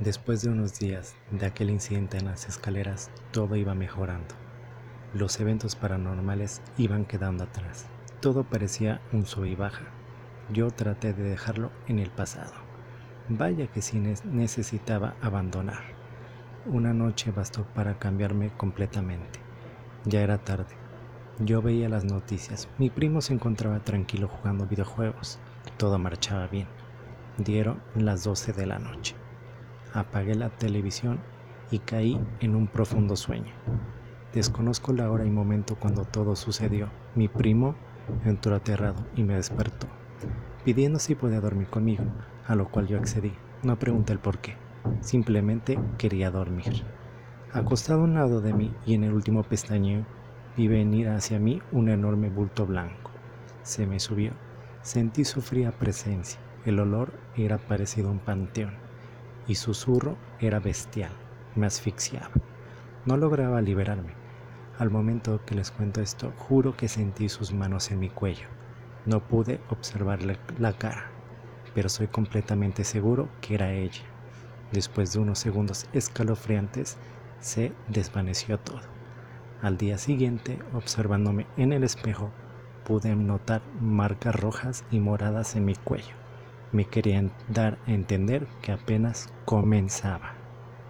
Después de unos días de aquel incidente en las escaleras, todo iba mejorando. Los eventos paranormales iban quedando atrás. Todo parecía un sub y baja. Yo traté de dejarlo en el pasado. Vaya que sí necesitaba abandonar. Una noche bastó para cambiarme completamente. Ya era tarde. Yo veía las noticias. Mi primo se encontraba tranquilo jugando videojuegos. Todo marchaba bien. Dieron las 12 de la noche apagué la televisión y caí en un profundo sueño. Desconozco la hora y momento cuando todo sucedió. Mi primo entró aterrado y me despertó, pidiendo si podía dormir conmigo, a lo cual yo accedí. No pregunté el por qué, simplemente quería dormir. Acostado a un lado de mí y en el último pestañeo, vi venir hacia mí un enorme bulto blanco. Se me subió. Sentí su fría presencia. El olor era parecido a un panteón y susurro era bestial, me asfixiaba. No lograba liberarme. Al momento que les cuento esto, juro que sentí sus manos en mi cuello. No pude observarle la cara, pero soy completamente seguro que era ella. Después de unos segundos escalofriantes, se desvaneció todo. Al día siguiente, observándome en el espejo, pude notar marcas rojas y moradas en mi cuello me querían dar a entender que apenas comenzaba.